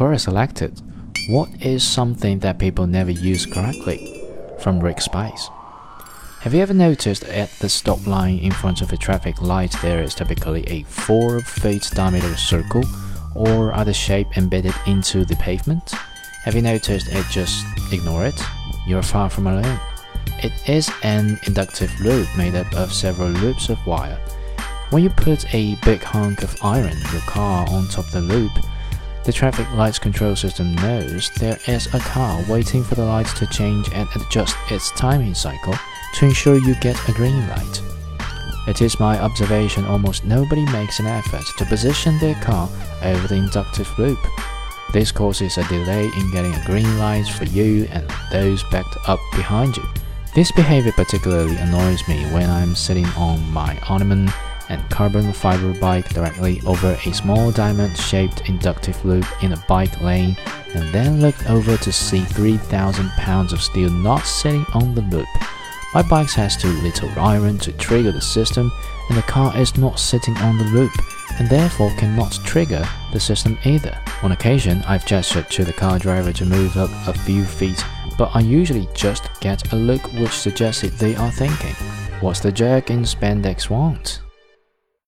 Query selected. What is something that people never use correctly? From Rick Spice. Have you ever noticed at the stop line in front of a traffic light there is typically a 4 feet diameter circle or other shape embedded into the pavement? Have you noticed it just ignore it? You're far from alone. It is an inductive loop made up of several loops of wire. When you put a big hunk of iron, your car, on top of the loop, the traffic lights control system knows there is a car waiting for the lights to change and adjust its timing cycle to ensure you get a green light. It is my observation almost nobody makes an effort to position their car over the inductive loop. This causes a delay in getting a green light for you and those backed up behind you. This behavior particularly annoys me when I'm sitting on my ornament and carbon fiber bike directly over a small diamond shaped inductive loop in a bike lane and then look over to see 3,000 pounds of steel not sitting on the loop. My bike has too little iron to trigger the system, and the car is not sitting on the loop, and therefore cannot trigger the system either. On occasion, I've gestured to the car driver to move up a few feet, but I usually just get a look which suggests they are thinking, What's the jerk in spandex want?